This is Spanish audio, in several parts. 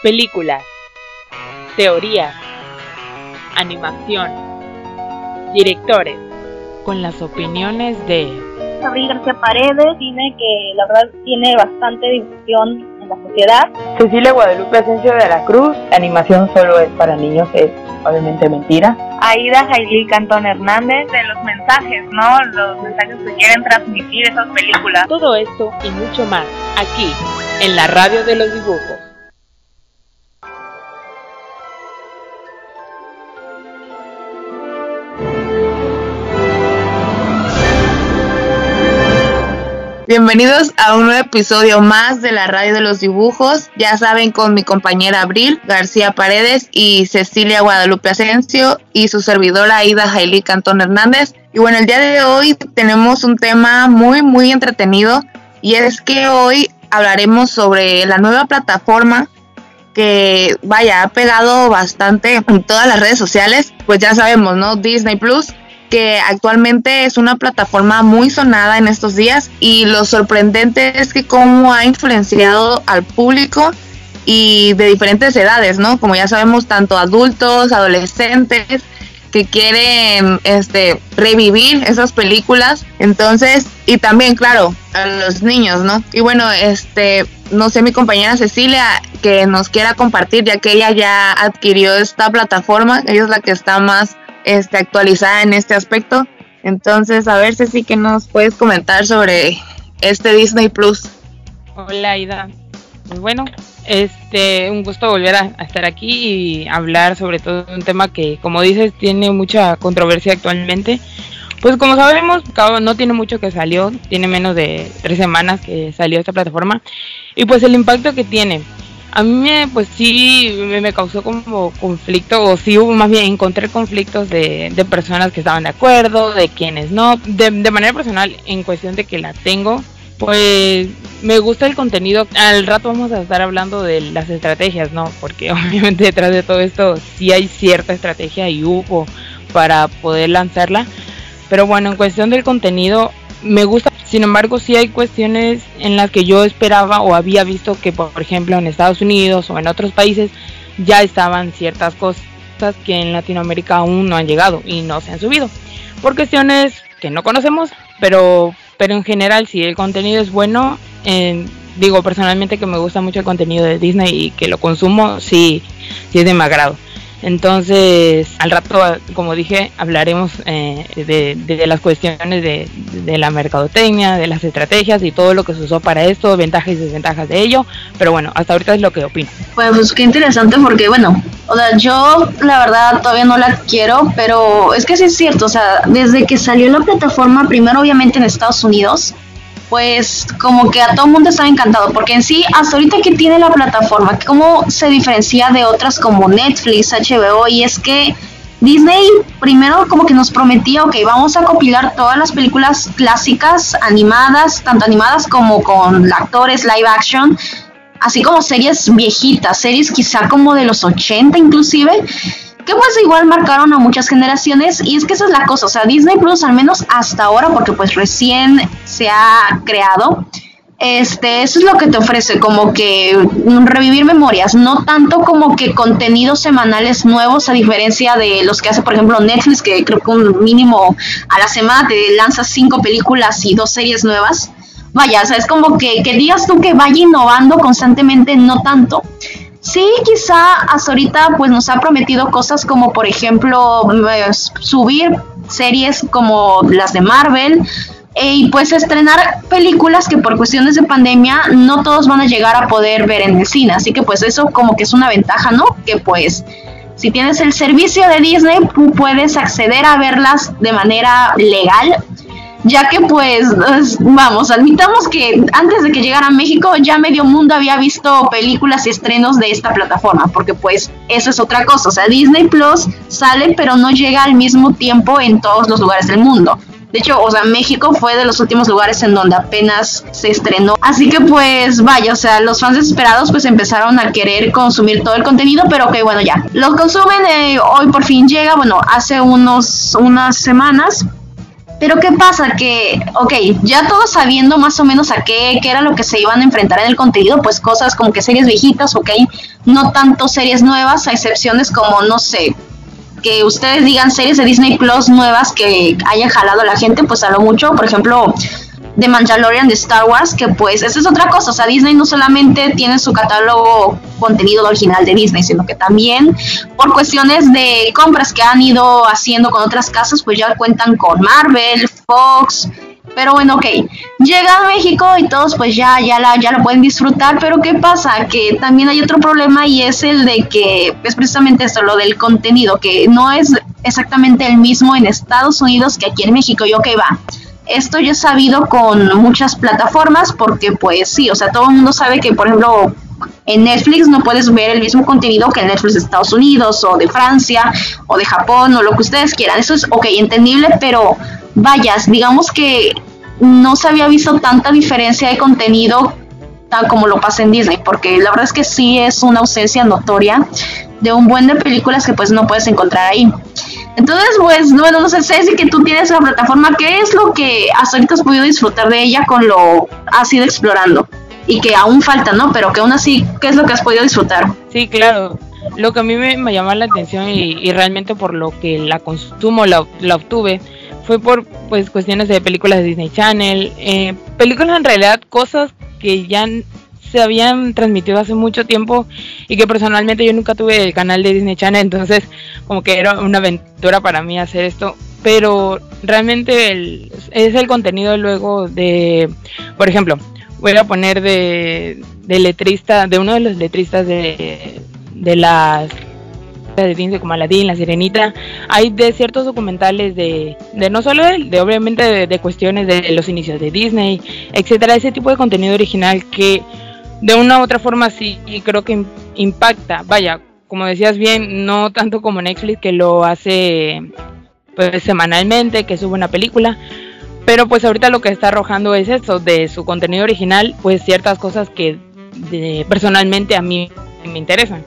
Películas. Teoría. Animación. Directores. Con las opiniones de Abril García Paredes, cine que la verdad tiene bastante difusión en la sociedad. Cecilia Guadalupe Asensio de la Cruz, la animación solo es para niños, es obviamente mentira. Aida Jailí Cantón Hernández, de los mensajes, ¿no? Los mensajes que quieren transmitir esas películas. Todo esto y mucho más, aquí, en la radio de los dibujos. Bienvenidos a un nuevo episodio más de la Radio de los Dibujos. Ya saben, con mi compañera Abril García Paredes y Cecilia Guadalupe Asensio y su servidora Aida Jailí Cantón Hernández. Y bueno, el día de hoy tenemos un tema muy, muy entretenido y es que hoy hablaremos sobre la nueva plataforma que, vaya, ha pegado bastante en todas las redes sociales. Pues ya sabemos, ¿no? Disney Plus que actualmente es una plataforma muy sonada en estos días y lo sorprendente es que cómo ha influenciado al público y de diferentes edades, ¿no? Como ya sabemos, tanto adultos, adolescentes que quieren este revivir esas películas, entonces y también claro, a los niños, ¿no? Y bueno, este no sé mi compañera Cecilia que nos quiera compartir ya que ella ya adquirió esta plataforma, ella es la que está más este, actualizada en este aspecto. Entonces, a ver, si que nos puedes comentar sobre este Disney Plus. Hola, Ida. Pues bueno, este, un gusto volver a, estar aquí y hablar sobre todo un tema que, como dices, tiene mucha controversia actualmente. Pues como sabemos, no tiene mucho que salió, tiene menos de tres semanas que salió esta plataforma. Y pues el impacto que tiene a mí me, pues sí me, causó como conflicto, o sí hubo más bien encontré conflictos de, de personas que estaban de acuerdo, de quienes no, de, de, manera personal, en cuestión de que la tengo, pues me gusta el contenido. Al rato vamos a estar hablando de las estrategias, ¿no? Porque obviamente detrás de todo esto sí hay cierta estrategia y hubo para poder lanzarla. Pero bueno, en cuestión del contenido, me gusta sin embargo, sí hay cuestiones en las que yo esperaba o había visto que, por ejemplo, en Estados Unidos o en otros países ya estaban ciertas cosas que en Latinoamérica aún no han llegado y no se han subido. Por cuestiones que no conocemos, pero, pero en general, si el contenido es bueno, digo personalmente que me gusta mucho el contenido de Disney y que lo consumo, sí, sí es de mi agrado. Entonces, al rato, como dije, hablaremos eh, de, las cuestiones de, la mercadotecnia, de las estrategias y todo lo que se usó para esto, ventajas y desventajas de ello. Pero bueno, hasta ahorita es lo que opino. Pues, qué interesante porque, bueno, o sea, yo la verdad todavía no la quiero, pero es que sí es cierto, o sea, desde que salió la plataforma, primero obviamente en Estados Unidos, pues como que a todo el mundo estaba encantado, porque en sí, hasta ahorita que tiene la plataforma, ¿cómo se diferencia de otras como Netflix, HBO? Y es que Disney primero como que nos prometía, ok, vamos a compilar todas las películas clásicas, animadas, tanto animadas como con actores live action, así como series viejitas, series quizá como de los 80 inclusive que pues igual marcaron a muchas generaciones y es que esa es la cosa, o sea, Disney Plus al menos hasta ahora, porque pues recién se ha creado, este, eso es lo que te ofrece, como que revivir memorias, no tanto como que contenidos semanales nuevos, a diferencia de los que hace, por ejemplo, Netflix, que creo que un mínimo a la semana te lanza cinco películas y dos series nuevas. Vaya, o sea, es como que, que digas tú que vaya innovando constantemente, no tanto. Sí, quizá hasta ahorita pues nos ha prometido cosas como por ejemplo pues, subir series como las de Marvel eh, y pues estrenar películas que por cuestiones de pandemia no todos van a llegar a poder ver en el cine, así que pues eso como que es una ventaja, ¿no? Que pues si tienes el servicio de Disney, puedes acceder a verlas de manera legal ya que pues vamos, admitamos que antes de que llegara a México ya medio mundo había visto películas y estrenos de esta plataforma, porque pues eso es otra cosa, o sea, Disney Plus sale pero no llega al mismo tiempo en todos los lugares del mundo. De hecho, o sea, México fue de los últimos lugares en donde apenas se estrenó. Así que pues vaya, o sea, los fans desesperados pues empezaron a querer consumir todo el contenido, pero que bueno, ya. Lo consumen, eh, hoy por fin llega, bueno, hace unos, unas semanas Pero ¿qué pasa? Que, ok, ya todos sabiendo más o menos a qué, qué era lo que se iban a enfrentar en el contenido, pues cosas como que series viejitas, ok, no tanto series nuevas, a excepciones como, no sé, que ustedes digan series de Disney Plus nuevas que hayan jalado a la gente, pues a lo mucho, por ejemplo, de Mandalorian de Star Wars, que pues esa es otra cosa, o sea, Disney no solamente tiene su catálogo contenido original de Disney, sino que también por cuestiones de compras que han ido haciendo con otras casas, pues ya cuentan con Marvel, Fox, pero bueno, ok, llega a México y todos pues ya, ya, la, ya la pueden disfrutar, pero ¿qué pasa? Que también hay otro problema y es el de que es precisamente esto, lo del contenido, que no es exactamente el mismo en Estados Unidos que aquí en México, y ok, va esto ya he sabido con muchas plataformas porque pues sí, o sea, todo el mundo sabe que por ejemplo en Netflix no puedes ver el mismo contenido que en Netflix de Estados Unidos o de Francia o de Japón o lo que ustedes quieran. Eso es ok, entendible, pero vayas, digamos que no se había visto tanta diferencia de contenido tal como lo pasa en Disney, porque la verdad es que sí es una ausencia notoria de un buen de películas que pues no puedes encontrar ahí. Entonces, pues, bueno, no sé, si que tú tienes la plataforma, ¿qué es lo que hasta ahorita has podido disfrutar de ella con lo has ido explorando? Y que aún falta, ¿no? Pero que aún así, ¿qué es lo que has podido disfrutar? Sí, claro. Lo que a mí me, me llama la atención y, realmente por lo que la consumo, la, la obtuve, fue por pues cuestiones de películas de Disney Channel, eh, películas en realidad, cosas que ya se habían transmitido hace mucho tiempo y que personalmente yo nunca tuve el canal de Disney Channel, entonces como que era una aventura para mí hacer esto, pero realmente el, es el contenido luego de, por ejemplo, voy a poner de, de letrista, de uno de los letristas de, de las de Disney como Aladdin, La Sirenita, hay de ciertos documentales de, de no solo de, de obviamente de, de, cuestiones de los inicios de Disney, etcétera, ese tipo de contenido original que de una u otra forma sí creo que impacta. Vaya, como decías bien, no tanto como Netflix que lo hace pues semanalmente, que sube una película, pero pues ahorita lo que está arrojando es eso, de su contenido original, pues ciertas cosas que personalmente a mí me interesan,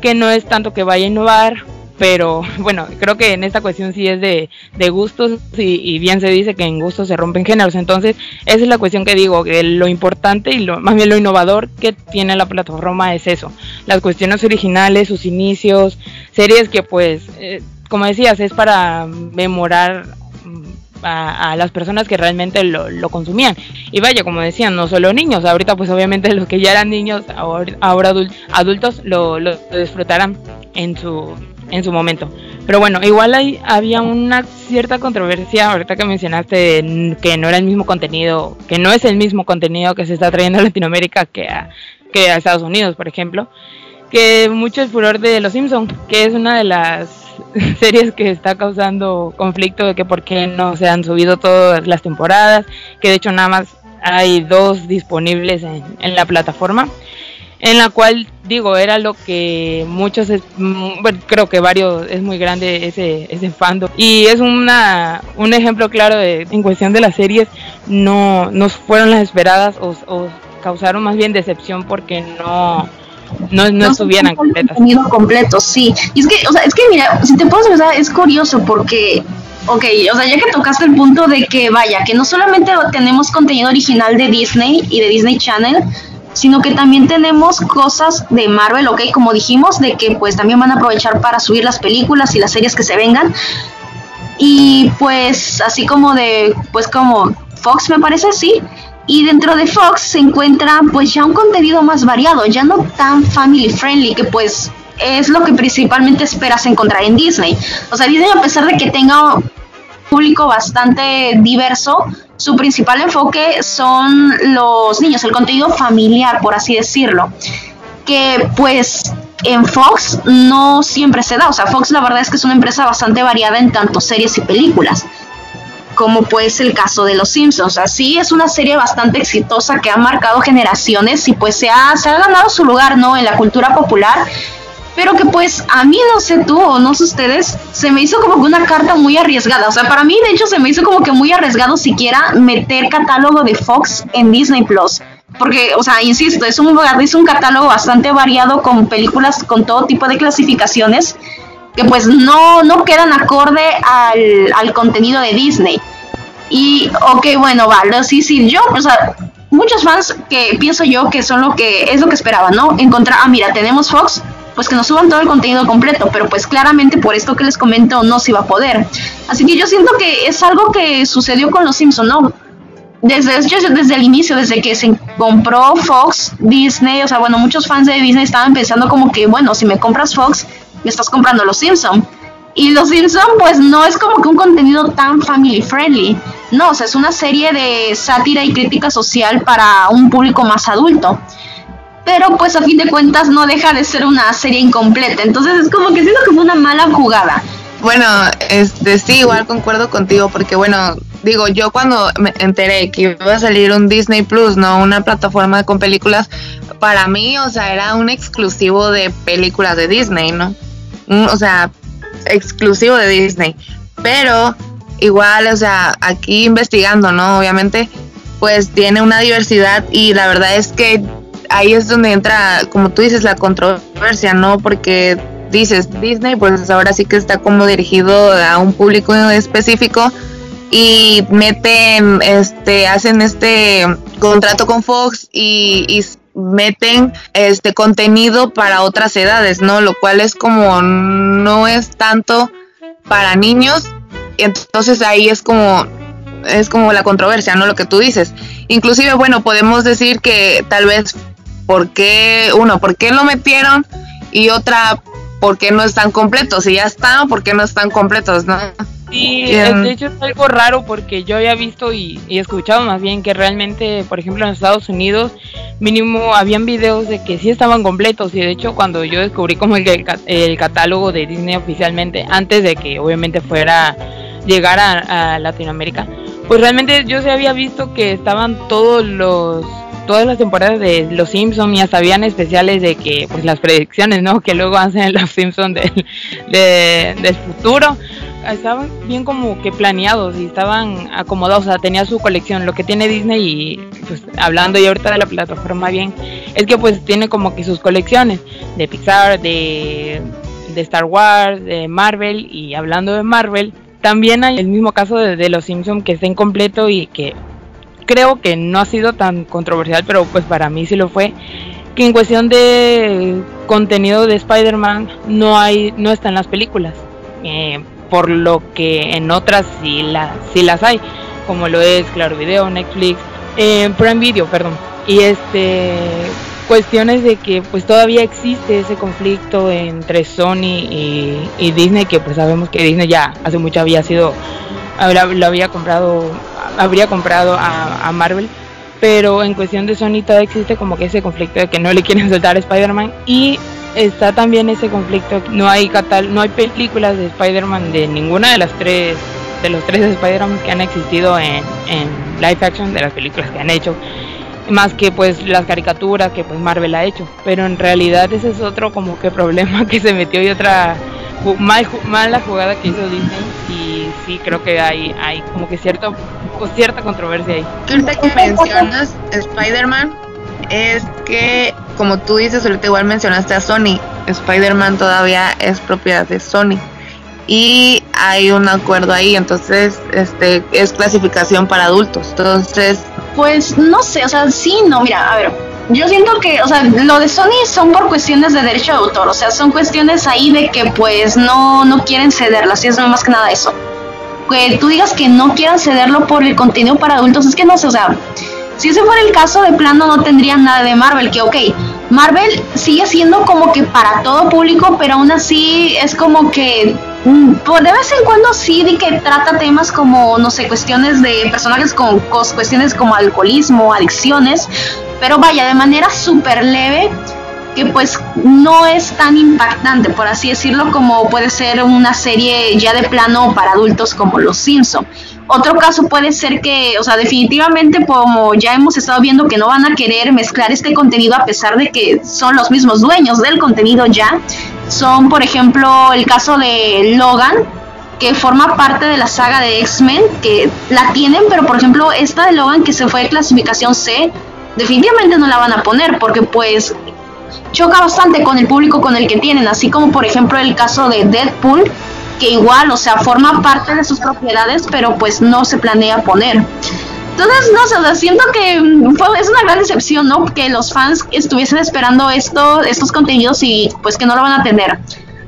que no es tanto que vaya a innovar pero bueno, creo que en esta cuestión sí es de, de gustos y, bien se dice que en gustos se rompen géneros, entonces esa es la cuestión que digo, que lo importante y lo, más bien lo innovador que tiene la plataforma es eso, las cuestiones originales, sus inicios, series que pues, eh, como decías, es para memorar mm, a, las personas que realmente lo, lo, consumían. Y vaya, como decían, no solo niños, ahorita pues obviamente los que ya eran niños, ahora, ahora adultos lo, lo disfrutarán en su en su momento. Pero bueno, igual hay, había una cierta controversia ahorita que mencionaste que no era el mismo contenido, que no es el mismo contenido que se está trayendo a Latinoamérica que a, que a Estados Unidos, por ejemplo. Que mucho el furor de Los Simpsons, que es una de las series que está causando conflicto de que por qué no se han subido todas las temporadas, que de hecho nada más hay dos disponibles en, en la plataforma en la cual digo era lo que muchos mm, bueno, creo que varios es muy grande ese ese fandom y es una un ejemplo claro de en cuestión de las series no no fueron las esperadas o, causaron más bien decepción porque no no, no, estuvieran completas. Contenido completo, sí. Y es que, o sea, es que mira, si te puedo pensar, es curioso porque Ok, o sea, ya que tocaste el punto de que, vaya, que no solamente tenemos contenido original de Disney y de Disney Channel, sino que también tenemos cosas de Marvel, ok, como dijimos, de que pues también van a aprovechar para subir las películas y las series que se vengan. Y pues así como de, pues como Fox me parece, sí. Y dentro de Fox se encuentra pues ya un contenido más variado, ya no tan family friendly, que pues es lo que principalmente esperas encontrar en Disney. O sea, Disney a pesar de que tenga público bastante diverso, su principal enfoque son los niños, el contenido familiar, por así decirlo, que pues en Fox no siempre se da, o sea, Fox la verdad es que es una empresa bastante variada en tanto series y películas, como pues el caso de Los Simpsons, así es una serie bastante exitosa que ha marcado generaciones y pues se ha, se ha ganado su lugar, ¿no? En la cultura popular pero que pues a mí no sé tú o no sé ustedes, se me hizo como que una carta muy arriesgada. O sea, para mí de hecho se me hizo como que muy arriesgado siquiera meter catálogo de Fox en Disney Plus. Porque, o sea, insisto, es un, es un catálogo bastante variado con películas con todo tipo de clasificaciones que pues no, no quedan acorde al, al contenido de Disney. Y, ok, bueno, vale, sí, sí, yo, o sea, muchos fans que pienso yo que son lo que es lo que esperaban, ¿no? Encontrar, ah, mira, tenemos Fox, pues que nos suban todo el contenido completo, pero pues claramente por esto que les comento no se iba a poder. Así que yo siento que es algo que sucedió con los Simpsons, ¿no? Desde, desde el inicio, desde que se compró Fox, Disney, o sea, bueno, muchos fans de Disney estaban pensando como que, bueno, si me compras Fox, me estás comprando los Simpsons. Y Los Simpson pues no es como que un contenido tan family friendly. No, o sea, es una serie de sátira y crítica social para un público más adulto. Pero pues a fin de cuentas no deja de ser una serie incompleta. Entonces es como que siento que fue una mala jugada. Bueno, este sí, igual concuerdo contigo porque bueno, digo, yo cuando me enteré que iba a salir un Disney Plus, no una plataforma con películas, para mí, o sea, era un exclusivo de películas de Disney, ¿no? O sea, exclusivo de Disney. Pero igual, o sea, aquí investigando, ¿no? Obviamente, pues tiene una diversidad y la verdad es que ahí es donde entra, como tú dices, la controversia, ¿no? Porque dices, Disney, pues ahora sí que está como dirigido a un público específico y meten, este, hacen este contrato con Fox y, y meten este contenido para otras edades, ¿no? Lo cual es como no es tanto para niños, entonces ahí es como es como la controversia, ¿no? Lo que tú dices. Inclusive, bueno, podemos decir que tal vez por qué uno, por qué lo metieron y otra por qué no están completos, y ya están, por qué no están completos, ¿no? Sí, de hecho es algo raro porque yo había visto y, y, escuchado más bien que realmente, por ejemplo, en Estados Unidos, mínimo habían videos de que sí estaban completos y de hecho cuando yo descubrí como el, el catálogo de Disney oficialmente, antes de que obviamente fuera llegar a, a Latinoamérica, pues realmente yo se había visto que estaban todos los todas las temporadas de Los Simpsons y hasta habían especiales de que, pues las predicciones, ¿no? Que luego hacen Los Simpsons del, del futuro. Estaban bien como que planeados y estaban acomodados, o sea, tenía su colección. Lo que tiene Disney y, pues, hablando y ahorita de la plataforma bien, es que pues tiene como que sus colecciones de Pixar, de, de Star Wars, de Marvel y hablando de Marvel, también hay el mismo caso de, de Los Simpsons que está incompleto y que creo que no ha sido tan controversial, pero pues para mí sí lo fue, que en cuestión de contenido de Spider-Man no hay, no está las películas, eh, por lo que en otras sí, la, sí las hay, como lo es Claro Video, Netflix, eh, Prime Video, perdón, y este cuestiones de que pues todavía existe ese conflicto entre Sony y, y Disney que pues sabemos que Disney ya hace mucho había sido lo había comprado habría comprado a, Marvel, pero en cuestión de Sony existe como que ese conflicto de que no le quieren soltar a Spider-Man y está también ese conflicto, no hay catal no hay películas de Spider-Man de ninguna de las tres de los tres Spider-Man que han existido en, en live action de las películas que han hecho más que pues las caricaturas que pues Marvel ha hecho pero en realidad ese es otro como que problema que se metió y otra mala jugada que hizo Disney y sí creo que hay, hay como que cierto, pues, cierta controversia ahí. Ahorita que mencionas Spider-Man, es que como tú dices, ahorita igual mencionaste a Sony, Spider-Man todavía es propiedad de Sony y hay un acuerdo ahí, entonces este es clasificación para adultos. Entonces, pues no sé, o sea, sí, no, mira, a ver, yo siento que, o sea, lo de Sony son por cuestiones de derecho de autor, o sea, son cuestiones ahí de que pues no, no quieren cederlo, así es más que nada eso. Que tú digas que no quieran cederlo por el contenido para adultos, es que no sé, o sea, si ese fuera el caso de plano no tendrían nada de Marvel, que ok, Marvel sigue siendo como que para todo público, pero aún así es como que mm, pues de vez en cuando sí de que trata temas como, no sé, cuestiones de personajes con cuestiones como alcoholismo, adicciones, pero vaya, de manera súper leve, que pues no es tan impactante, por así decirlo, como puede ser una serie ya de plano para adultos como Los Simpson. Otro caso puede ser que, o sea, definitivamente como ya hemos estado viendo que no van a querer mezclar este contenido a pesar de que son los mismos dueños del contenido ya. Son, por ejemplo, el caso de Logan, que forma parte de la saga de X-Men, que la tienen, pero por ejemplo, esta de Logan que se fue de clasificación C, definitivamente no la van a poner porque pues choca bastante con el público con el que tienen, así como por ejemplo el caso de Deadpool, que igual, o sea, forma parte de sus propiedades, pero pues no se planea poner. Entonces, no sé, o siento que fue, es una gran decepción, ¿no? Que los fans estuviesen esperando esto, estos contenidos y pues que no lo van a tener.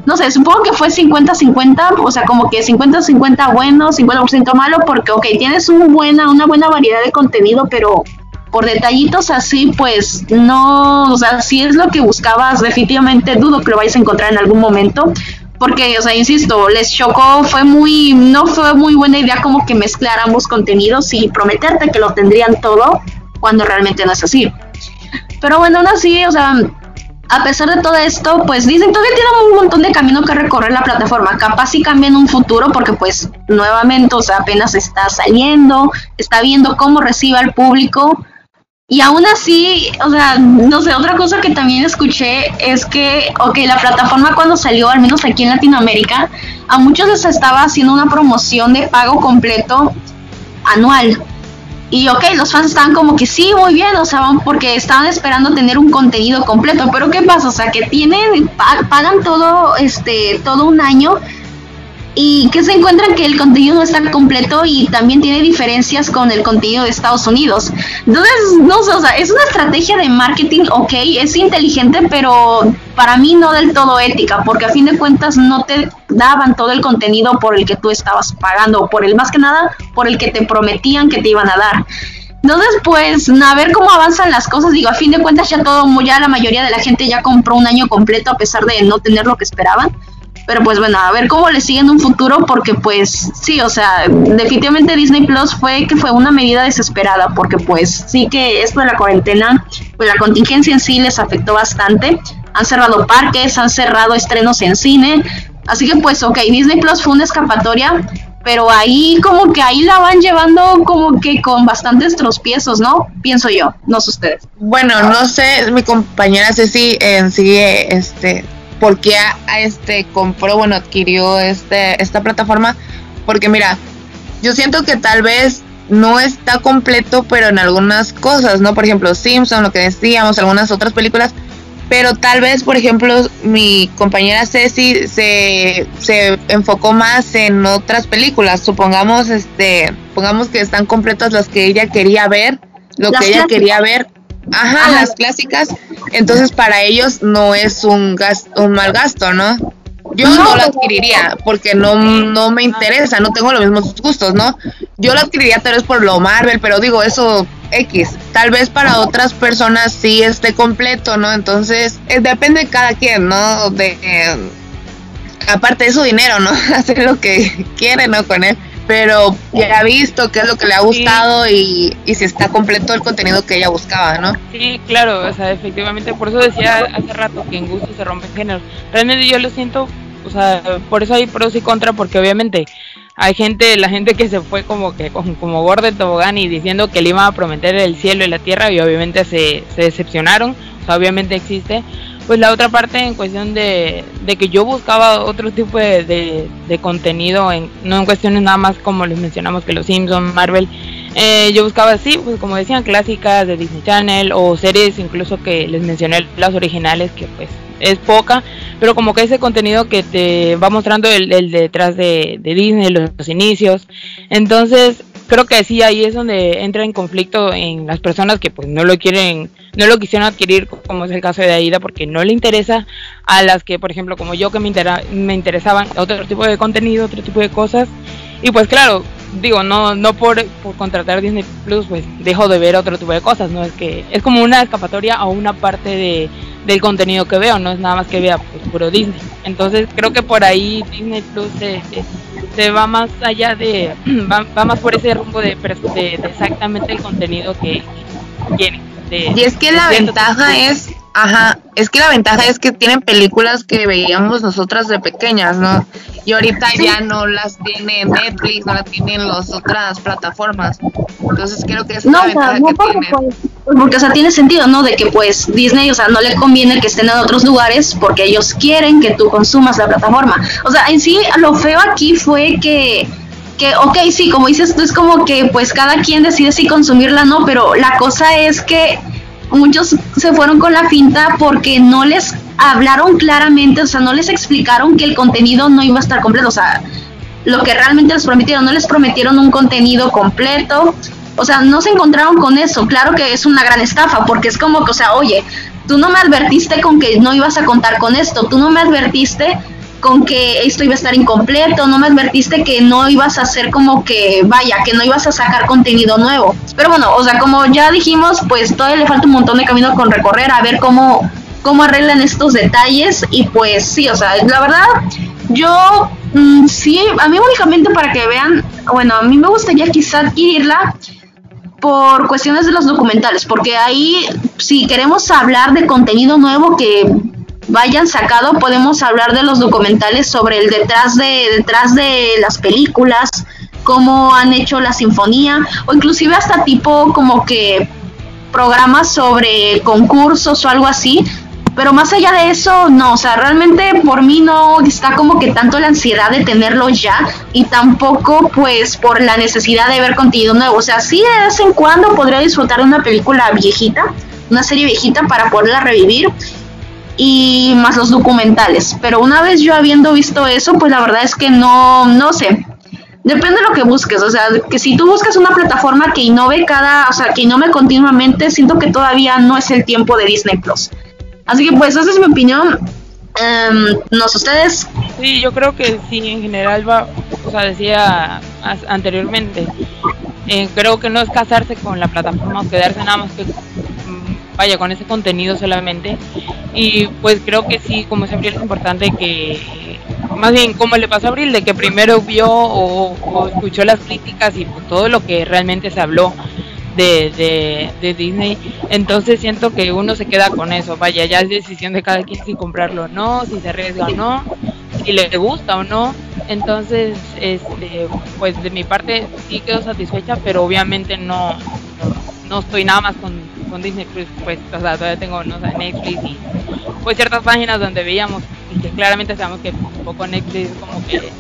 No sé, supongo que fue 50-50, o sea, como que 50-50 bueno, 50% malo, porque, ok, tienes un buena, una buena variedad de contenido, pero por detallitos así, pues no, o sea, si es lo que buscabas, definitivamente dudo que lo vayas a encontrar en algún momento. Porque, o sea, insisto, les chocó, fue muy, no fue muy buena idea como que mezclar ambos contenidos y prometerte que lo tendrían todo cuando realmente no es así. Pero bueno, aún así, o sea, a pesar de todo esto, pues dicen todavía tiene un montón de camino que recorrer la plataforma. Capaz si cambia en un futuro porque pues nuevamente, o sea, apenas está saliendo, está viendo cómo recibe al público. Y aún así, o sea, no sé, otra cosa que también escuché es que, ok, la plataforma cuando salió, al menos aquí en Latinoamérica, a muchos les estaba haciendo una promoción de pago completo anual. Y ok, los fans estaban como que sí, muy bien, o sea, porque estaban esperando tener un contenido completo. Pero ¿qué pasa? O sea, que tienen, pagan todo, este, todo un año y que se encuentran que el contenido no está completo y también tiene diferencias con el contenido de Estados Unidos. Entonces, no sé, o sea, es una estrategia de marketing, ok, es inteligente, pero para mí no del todo ética, porque a fin de cuentas no te daban todo el contenido por el que tú estabas pagando, por el más que nada, por el que te prometían que te iban a dar. Entonces, pues, a ver cómo avanzan las cosas. Digo, a fin de cuentas ya todo, ya la mayoría de la gente ya compró un año completo a pesar de no tener lo que esperaban. Pero pues bueno, a ver cómo le sigue en un futuro porque pues sí, o sea, definitivamente Disney Plus fue que fue una medida desesperada porque pues sí que esto de la cuarentena, pues la contingencia en sí les afectó bastante. Han cerrado parques, han cerrado estrenos en cine. Así que pues ok, Disney Plus fue una escapatoria, pero ahí como que ahí la van llevando como que con bastantes tropiezos, ¿no? Pienso yo, no sé ustedes. Bueno, no sé, mi compañera Ceci en sí este por qué a, este compró, bueno, adquirió este, esta plataforma. Porque mira, yo siento que tal vez no está completo, pero en algunas cosas, ¿no? Por ejemplo, Simpson, lo que decíamos, algunas otras películas. Pero tal vez, por ejemplo, mi compañera Ceci se, se enfocó más en otras películas. Supongamos, este, pongamos que están completas las que ella quería ver, lo que ella quería ver Ajá, las clásicas. Entonces para ellos no es un gasto, un mal gasto, ¿no? Yo no, lo adquiriría porque no, no me interesa, no tengo los mismos gustos, ¿no? Yo lo adquiriría tal vez por lo Marvel, pero digo, eso X. Tal vez para otras personas sí esté completo, ¿no? Entonces, eh, depende de cada quien, ¿no? De, eh, aparte de su dinero, ¿no? Hacer lo que quiere, ¿no? Con él pero ya ha visto qué es lo que le ha gustado y, y si está completo el contenido que ella buscaba, ¿no? Sí, claro, o sea, efectivamente, por eso decía hace rato que en gusto se rompen géneros. Realmente yo lo siento, o sea, por eso hay pros y contras, porque obviamente hay gente, la gente que se fue como que como gordo de tobogán y diciendo que le iban a prometer el cielo y la tierra y obviamente se, se decepcionaron, o sea, obviamente existe pues la otra parte en cuestión de, de que yo buscaba otro tipo de, de, contenido, en, no en cuestiones nada más como les mencionamos que los Simpsons, Marvel, eh, yo buscaba así, pues como decían, clásicas de Disney Channel o series incluso que les mencioné las originales que pues es poca, pero como que ese contenido que te va mostrando el, el detrás de, de Disney, los, los, inicios. Entonces, creo que sí, ahí es donde entra en conflicto en las personas que pues no lo quieren no lo quisieron adquirir, como es el caso de Aida, porque no le interesa a las que, por ejemplo, como yo, que me, me interesaban otro tipo de contenido, otro tipo de cosas. Y pues claro, digo, no no por, por contratar Disney Plus, pues dejo de ver otro tipo de cosas, ¿no? Es que es como una escapatoria a una parte de, del contenido que veo, no es nada más que vea pues, puro Disney. Entonces creo que por ahí Disney Plus se, se, va más allá de, va, más por ese rumbo de, de, exactamente el contenido que tiene y es que la ventaja es, ajá, es que la ventaja es que tienen películas que veíamos nosotras de pequeñas, ¿no? Y ahorita ya no las tiene Netflix, no las tienen las otras plataformas. Entonces creo que es una ventaja que porque, pues, porque, o sea, tiene sentido, ¿no? De que pues Disney, o sea, no le conviene que estén en otros lugares porque ellos quieren que tú consumas la plataforma. O sea, en sí, lo feo aquí fue que que, ok, sí, como dices tú, es como que pues cada quien decide si consumirla no, pero la cosa es que muchos se fueron con la finta porque no les hablaron claramente, o sea, no les explicaron que el contenido no iba a estar completo, o sea, lo que realmente les prometieron, no les prometieron un contenido completo, o sea, no se encontraron con eso, claro que es una gran estafa, porque es como que, o sea, oye, tú no me advertiste con que no ibas a contar con esto, tú no me advertiste con que esto iba a estar incompleto, no me advertiste que no ibas a hacer como que, vaya, que no ibas a sacar contenido nuevo. Pero bueno, o sea, como ya dijimos, pues todavía le falta un montón de camino con recorrer, a ver cómo, cómo arreglan estos detalles y pues sí, o sea, la verdad, yo mm, sí, a mí únicamente para que vean, bueno, a mí me gustaría quizá adquirirla por cuestiones de los documentales, porque ahí si queremos hablar de contenido nuevo que vayan sacado, podemos hablar de los documentales sobre el detrás de detrás de las películas, cómo han hecho la sinfonía o inclusive hasta tipo como que programas sobre concursos o algo así. Pero más allá de eso, no, o sea, realmente por mí no está como que tanto la ansiedad de tenerlo ya y tampoco pues por la necesidad de ver contenido nuevo. O sea, sí de vez en cuando podría disfrutar de una película viejita, una serie viejita para poderla revivir y más los documentales. Pero una vez yo habiendo visto eso, pues la verdad es que no, no sé. Depende de lo que busques, o sea, que si tú buscas una plataforma que innove cada, o sea, que innove continuamente, siento que todavía no es el tiempo de Disney Plus. Así que pues esa es mi opinión. Um, ustedes. Sí, yo creo que sí, en general va, o sea, decía anteriormente, eh, creo que no es casarse con la plataforma quedarse nada más que vaya con ese contenido solamente. Y pues creo que sí como siempre es importante que más bien como le pasó a Abril de que primero vio o, escuchó las críticas y pues, todo lo que realmente se habló de, de, Disney entonces siento que uno se queda con eso. Vaya ya es decisión de cada quien si comprarlo o no si se arriesga o no si le gusta o no. Entonces este pues de mi parte sí quedo satisfecha pero obviamente no no estoy nada más con con Disney Plus, pues, o sea, todavía tengo, no sé, Netflix y pues ciertas páginas donde veíamos y que claramente sabemos que poco Netflix como que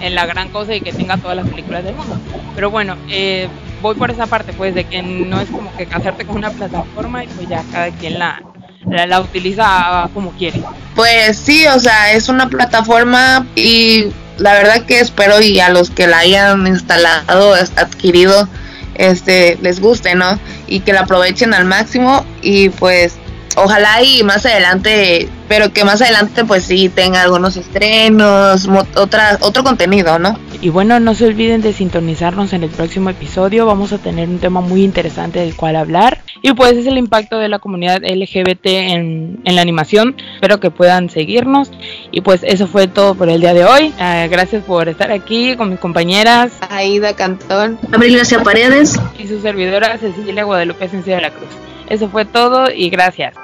en la gran cosa y que tenga todas las películas del mundo. Pero bueno, eh, voy por esa parte, pues, de que no es como que casarte con una plataforma y pues ya cada quien la, la, la utiliza como quiere. Pues sí, o sea, es una plataforma y la verdad que espero y a los que la hayan instalado, adquirido, este les guste, ¿no? Y que la aprovechen al máximo y pues ojalá y más adelante, pero que más adelante pues sí tenga algunos estrenos, otra, otro contenido, ¿no? Y bueno, no se olviden de sintonizarnos en el próximo episodio, vamos a tener un tema muy interesante del cual hablar. Y pues es el impacto de la comunidad LGBT en, en la animación, espero que puedan seguirnos. Y pues eso fue todo por el día de hoy, uh, gracias por estar aquí con mis compañeras. Aida Cantón, Abril Gracia Paredes. Y su servidora Cecilia Guadalupe Sencilla de la Cruz. Eso fue todo y gracias.